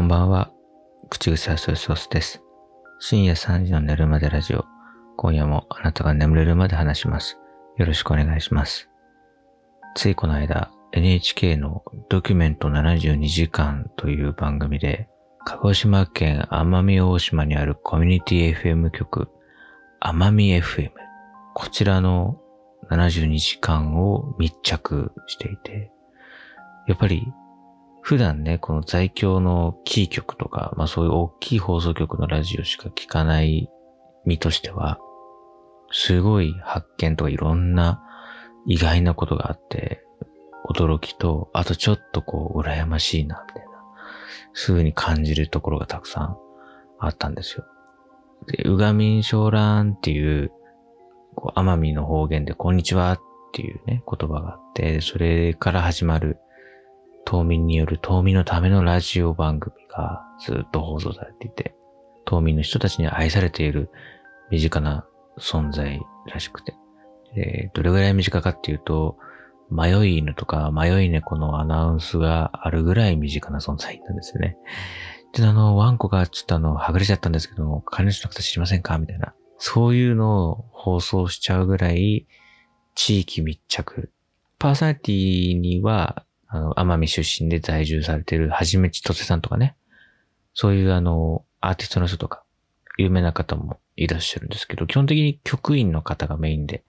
こんばんは。口癖はソイソースです。深夜3時の寝るまでラジオ。今夜もあなたが眠れるまで話します。よろしくお願いします。ついこの間、NHK のドキュメント72時間という番組で、鹿児島県奄美大島にあるコミュニティ FM 局、奄美 FM。こちらの72時間を密着していて、やっぱり普段ね、この在京のキー局とか、まあそういう大きい放送局のラジオしか聞かない身としては、すごい発見とかいろんな意外なことがあって、驚きと、あとちょっとこう、羨ましいな、みたいな、そういう風に感じるところがたくさんあったんですよ。で、うがみんしょうらんっていう、こう、奄美の方言で、こんにちはっていうね、言葉があって、それから始まる、島民による島民のためのラジオ番組がずっと放送されていて、島民の人たちに愛されている身近な存在らしくて。で、どれぐらい身近かっていうと、迷い犬とか迷い猫のアナウンスがあるぐらい身近な存在なんですよね。で、あの、ワンコがちょっとあの、はぐれちゃったんですけども、飼い主の方知りませんかみたいな。そういうのを放送しちゃうぐらい、地域密着。パーソナリティには、あの、奄美出身で在住されてるはじめちとせさんとかね。そういうあの、アーティストの人とか、有名な方もいらっしゃるんですけど、基本的に局員の方がメインで、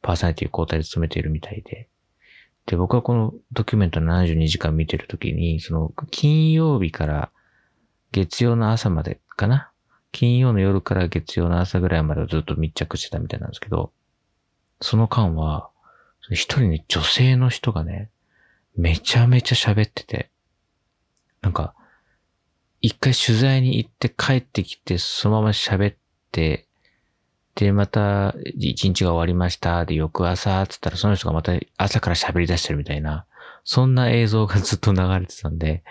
パーソナリティ交代で務めているみたいで。で、僕はこのドキュメント72時間見てるときに、その、金曜日から月曜の朝までかな？金曜の夜から月曜の朝ぐらいまでずっと密着してたみたいなんですけど、その間は、一人ね、女性の人がね、めちゃめちゃ喋ってて、なんか、一回取材に行って帰ってきて、そのまま喋って、で、また、一日が終わりました。で、翌朝、つったらその人がまた朝から喋り出してるみたいな、そんな映像がずっと流れてたんで、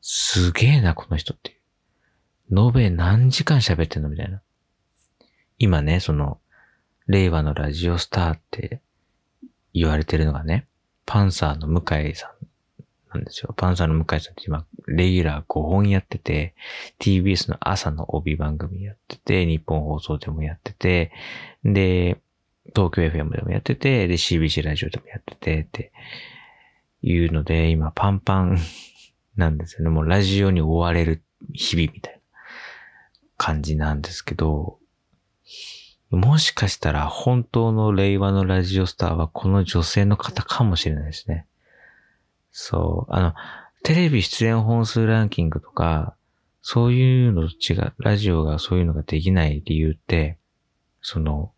すげえな、この人っていう。延べ何時間喋ってんのみたいな。今ね、その、令和のラジオスターって言われてるのがね、パンサーの向井さんなんですよ。パンサーの向井さんって今、レギュラー5本やってて、TBS の朝の帯番組やってて、日本放送でもやってて、で、東京 FM でもやってて、で、CBC ラジオでもやってて、っていうので、今パンパンなんですよね。もうラジオに追われる日々みたいな感じなんですけど、もしかしたら本当の令和のラジオスターはこの女性の方かもしれないですね。そう。あの、テレビ出演本数ランキングとか、そういうのと違う、ラジオがそういうのができない理由って、その、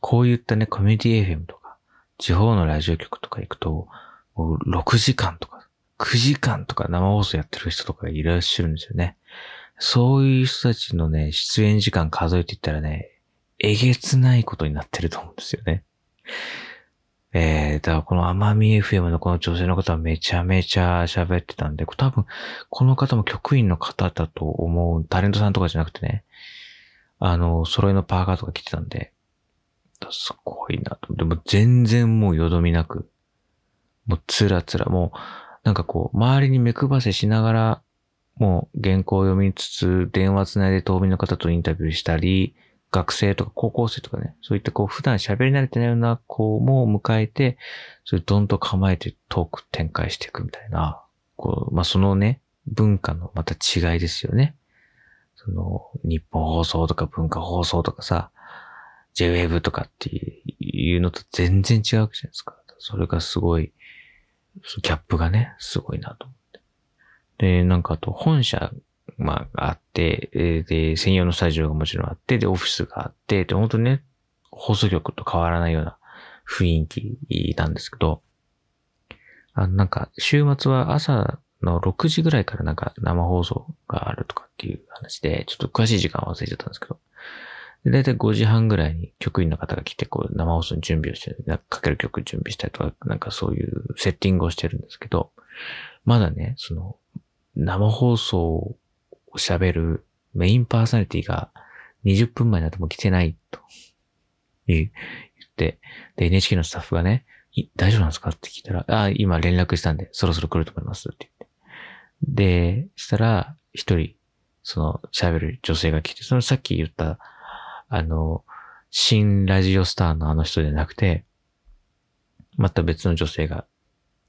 こういったね、コミュニティ FM とか、地方のラジオ局とか行くと、もう6時間とか、9時間とか生放送やってる人とかいらっしゃるんですよね。そういう人たちのね、出演時間数えていったらね、えげつないことになってると思うんですよね。えー、だからこの奄美 FM のこの女性の方はめちゃめちゃ喋ってたんで、多分この方も局員の方だと思う、タレントさんとかじゃなくてね、あの、揃いのパーカーとか着てたんで、すごいなと。でも全然もうよどみなく、もうつらつら、もうなんかこう、周りに目配せしながら、もう原稿を読みつつ、電話つないで島民の方とインタビューしたり、学生とか高校生とかね、そういったこう普段喋り慣れてないような子も迎えて、それどんと構えてトーク展開していくみたいな、こう、まあ、そのね、文化のまた違いですよね。その、日本放送とか文化放送とかさ、JWave とかっていうのと全然違うわけじゃないですか。それがすごい、ギャップがね、すごいなと思って。で、なんかあと本社まあ、あって、で、専用のスタジオがもちろんあって、で、オフィスがあって、で、本当にね、放送局と変わらないような雰囲気なんですけど、あ、なんか、週末は朝の6時ぐらいからなんか生放送があるとかっていう話で、ちょっと詳しい時間忘れちゃったんですけど、だいたい5時半ぐらいに局員の方が来て、こう、生放送に準備をして、なんかかける曲準備したりとか、なんかそういうセッティングをしてるんですけど、まだね、その、生放送喋るメインパーソナリティが20分前になっても来てないと。言って、で、NHK のスタッフがね、大丈夫なんですか？って聞いたら、あ、今連絡したんで、そろそろ来ると思いますって言って。で、したら、一人、その喋る女性が来て、そのさっき言った、あの、新ラジオスターのあの人じゃなくて、また別の女性が、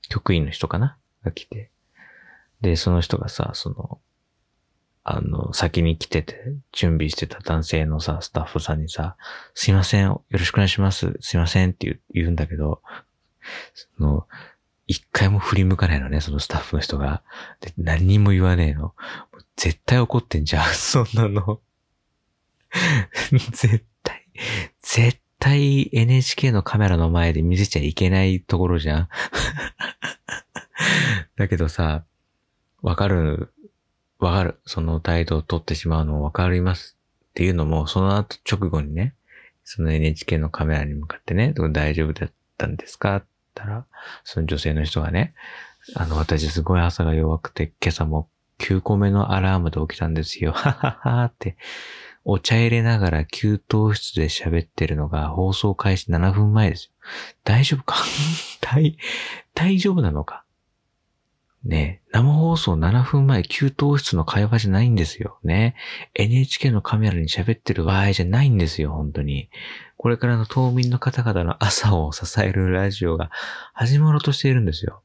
局員の人かな？が来て、で、その人がさ、その、あの、先に来てて、準備してた男性のさ、スタッフさんにさ、すいません、よろしくお願いします、すいませんって言うんだけど、その、一回も振り向かないのね、そのスタッフの人が。で、何にも言わねえの。絶対怒ってんじゃん、そんなの。絶対、絶対 NHK のカメラの前で見せちゃいけないところじゃん。だけどさ、わかる、わかる。その態度を取ってしまうのわかりますっていうのも、その後直後にね、その NHK のカメラに向かってね、大丈夫だったんですか？って言ったら、その女性の人がね、あの、私すごい朝が弱くて、今朝も9個目のアラームで起きたんですよ。はははって。お茶入れながら給湯室で喋ってるのが放送開始7分前ですよ。大丈夫か？大、大丈夫なのか？ね生放送7分前、給湯室の会話じゃないんですよ。ね NHK のカメラに喋ってる場合じゃないんですよ、本当に。これからの島民の方々の朝を支えるラジオが始まろうとしているんですよ。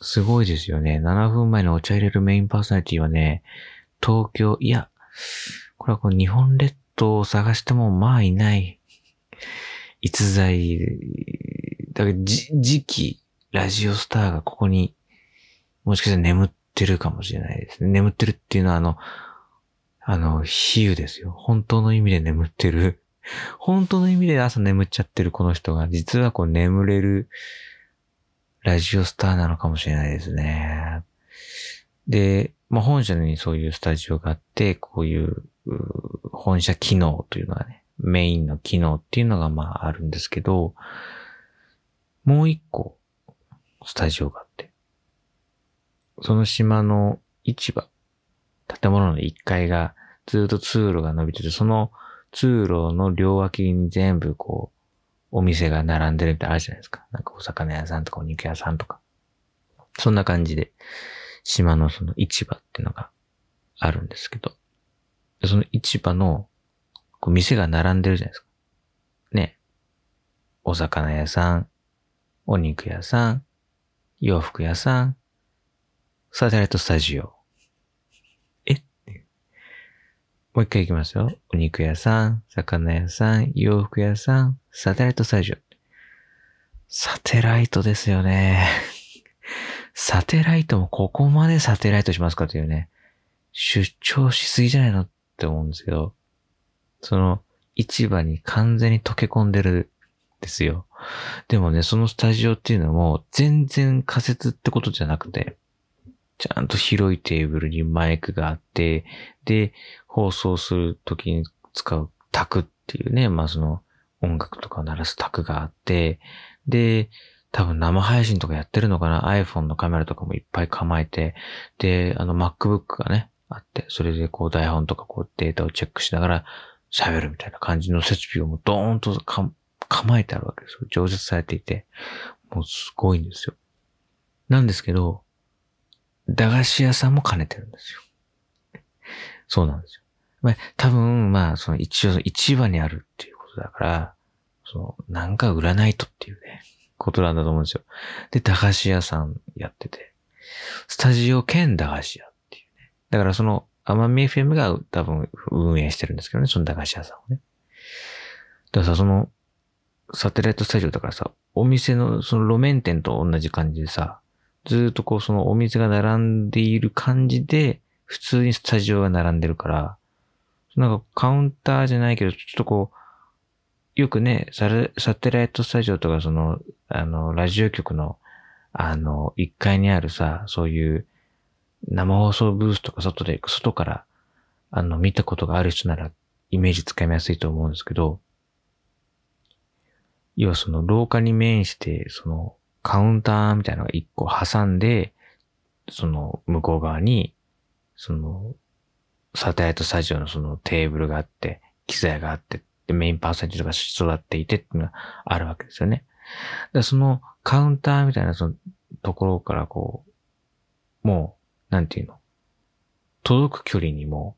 すごいですよね。7分前のお茶入れるメインパーソナリティはね、東京、いや、これはこう日本列島を探してもまあいない。逸材、だけど、次期ラジオスターがここにもしかしたら眠ってるかもしれないですね。眠ってるっていうのはあの、あの、比喩ですよ。本当の意味で眠ってる。本当の意味で朝眠っちゃってるこの人が、実はこう眠れるラジオスターなのかもしれないですね。で、まあ、本社にそういうスタジオがあって、こういう本社機能というのがね、メインの機能っていうのがまああるんですけど、もう一個スタジオがあって、その島の市場、建物の1階がずっと通路が伸びてて、その通路の両脇に全部こう、お店が並んでるみたいなあるじゃないですか。なんかお魚屋さんとかお肉屋さんとか。そんな感じで、島のその市場っていうのがあるんですけど、その市場のこう店が並んでるじゃないですか。ね。お魚屋さん、お肉屋さん、洋服屋さん、サテライトスタジオ。え？もう一回行きますよ。お肉屋さん、魚屋さん、洋服屋さん、サテライトスタジオ。サテライトですよね。サテライトもここまでサテライトしますかというね。出張しすぎじゃないのって思うんですけど、その市場に完全に溶け込んでるですよ。でもね、そのスタジオっていうのも全然仮設ってことじゃなくて、ちゃんと広いテーブルにマイクがあって、で、放送するときに使うタクっていうね、まあその音楽とかを鳴らすタクがあって、で、多分生配信とかやってるのかな ?iPhone のカメラとかもいっぱい構えて、で、あの MacBook がね、あって、それでこう台本とかこうデータをチェックしながら喋るみたいな感じの設備をもうドーンと構えてあるわけですよ。常設されていて、もうすごいんですよ。なんですけど、駄菓子屋さんも兼ねてるんですよ。そうなんですよ。まあ、多分、まあ、その一応、市場にあるっていうことだから、その、なんか売らないとっていうね、ことなんだと思うんですよ。で、駄菓子屋さんやってて、スタジオ兼駄菓子屋っていうね。だからその、アマミ FM が多分運営してるんですけどね、その駄菓子屋さんをね。だからさ、その、サテライトスタジオだからさ、お店のその路面店と同じ感じでさ、ずっとこうそのお店が並んでいる感じで、普通にスタジオが並んでるから、なんかカウンターじゃないけど、ちょっとこう、よくね、サテライトスタジオとかその、あの、ラジオ局の、あの、1階にあるさ、そういう生放送ブースとか外で、外から、あの、見たことがある人なら、イメージつかみやすいと思うんですけど、要はその廊下に面して、その、カウンターみたいなのが一個挟んで、その向こう側に、その、サテライトスタジオのそのテーブルがあって、機材があって、で、メインパーソナリティとか育っていてっていうのがあるわけですよね。で、そのカウンターみたいなそのところからこう、もう、なんていうの？届く距離にも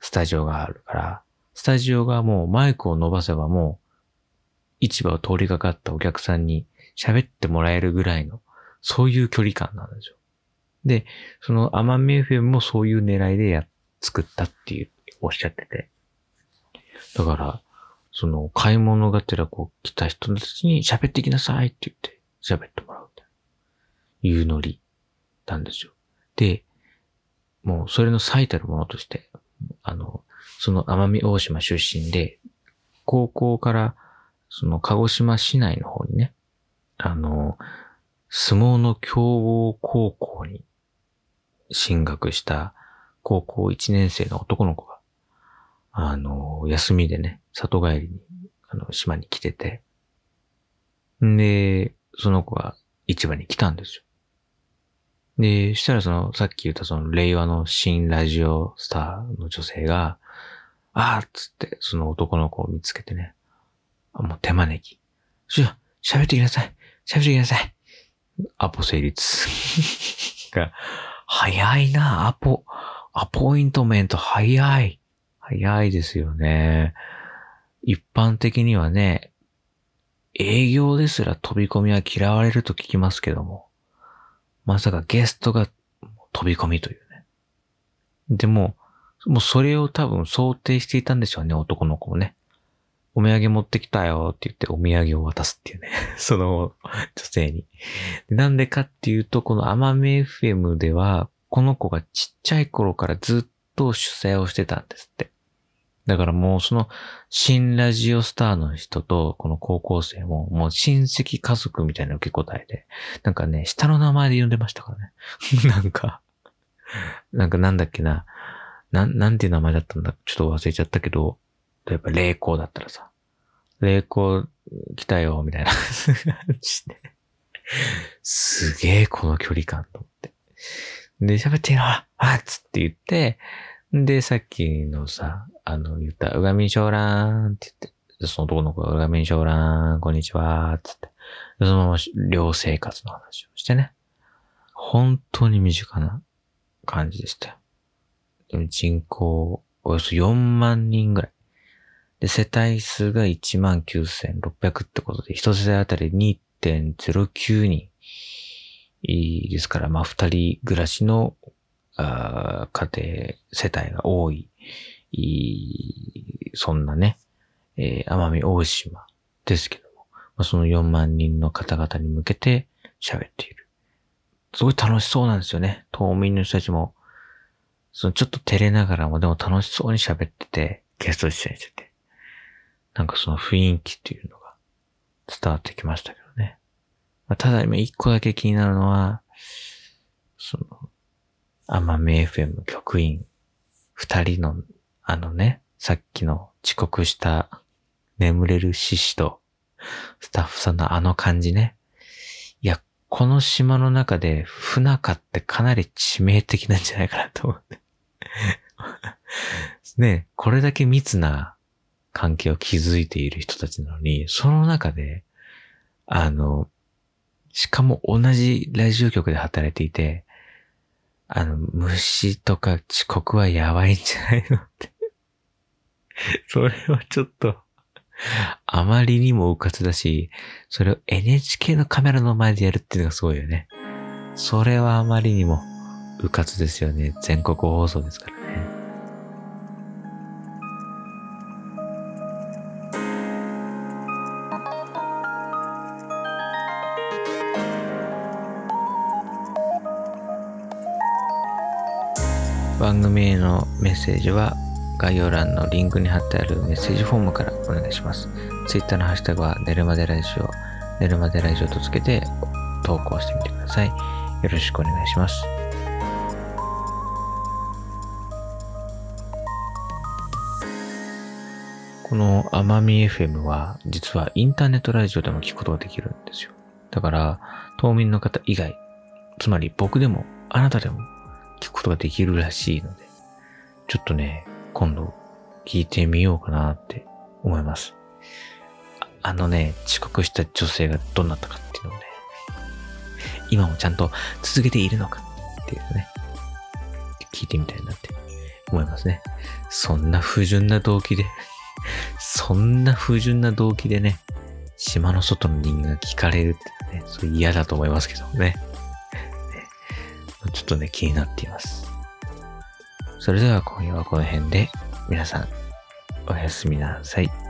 スタジオがあるから、スタジオがもうマイクを伸ばせばもう市場を通りかかったお客さんに喋ってもらえるぐらいの、そういう距離感なんですよ。で、そのアマミ FM もそういう狙いでや、作ったっていう、おっしゃってて。だから、その買い物がてらこう来た人たちに喋ってきなさいって言って喋ってもらうみたいな。いうノリなんですよ。で、もうそれの最たるものとして、あの、その奄美大島出身で、高校からその鹿児島市内の方にね、あの、相撲の強豪高校に進学した高校1年生の男の子が、あの、休みでね、里帰りに、あの、島に来てて、んで、その子が市場に来たんですよ。で、したらその、さっき言ったその、令和の新ラジオスターの女性が、あーっつって、その男の子を見つけてね、もう手招き。しゃ、喋ってきなさい。喋ってきなさい。アポ成立。が、早いな、アポ、アポイントメント早い。早いですよね。一般的にはね、営業ですら飛び込みは嫌われると聞きますけども、まさかゲストが飛び込みというね。でも、もうそれを多分想定していたんでしょうね、男の子もね。お土産持ってきたよって言ってお土産を渡すっていうね。その女性に。なんでかっていうと、このアマメ FM では、この子がちっちゃい頃からずっと主催をしてたんですって。だからもうその新ラジオスターの人とこの高校生ももう親戚家族みたいな受け答えで、なんかね、下の名前で呼んでましたからね。なんか、なんかなんだっけな、なん、なんていう名前だったんだちょっと忘れちゃったけど、例えば霊光だったらさ、霊光来たよ、みたいな感じで。すげえこの距離感と思って。で、喋ってよあっつって言って、で、さっきのさ、あの、言った、うがみんしょうらーんって言って、その男の子が、うがみんしょうらーん、こんにちは、つって。そのまま寮生活の話をしてね。本当に身近な感じでしたよ。でも人口、およそ4万人ぐらい。で、世帯数が19,600ってことで、一世帯あたり2.09人。いいですから、まあ、二人暮らしのあ家庭、世帯が多い、いいそんなね、えー奄美大島ですけども、まあ、その4万人の方々に向けて喋っている。すごい楽しそうなんですよね。島民の人たちも、そのちょっと照れながらもでも楽しそうに喋ってて、ゲスト出演してて。なんかその雰囲気っていうのが伝わってきましたけどね。まあただ今一個だけ気になるのは、その、奄美 FM 局員二人の、あのね、さっきの遅刻した眠れる獅子とスタッフさんのあの感じね。いや、この島の中で不仲ってかなり致命的なんじゃないかなと思って。ねこれだけ密な関係を築いている人たちなのに、その中で、あの、しかも同じラジオ局で働いていて、あの、虫とか遅刻はやばいんじゃないのって。それはちょっと、あまりにも迂闊だし、それを NHK のカメラの前でやるっていうのがすごいよね。それはあまりにも迂闊ですよね。全国放送ですから番組へのメッセージは概要欄のリンクに貼ってあるメッセージフォームからお願いします。Twitter のハッシュタグは寝るまでラジオ、寝るまでラジオとつけて投稿してみてください。よろしくお願いします。この奄美 FM は実はインターネットラジオでも聞くことができるんですよ。だから、島民の方以外、つまり僕でもあなたでも聞くことができるらしいので、ちょっとね、今度聞いてみようかなって思います。ああのね、遅刻した女性がどうなったかっていうのをね、今もちゃんと続けているのかっていうね、聞いてみたいなって思いますね。そんな不純な動機でそんな不純な動機でね、島の外の人間が聞かれるってね、それ嫌だと思いますけど。ねちょっとね、気になっています。それでは今夜はこの辺で、皆さん、おやすみなさい。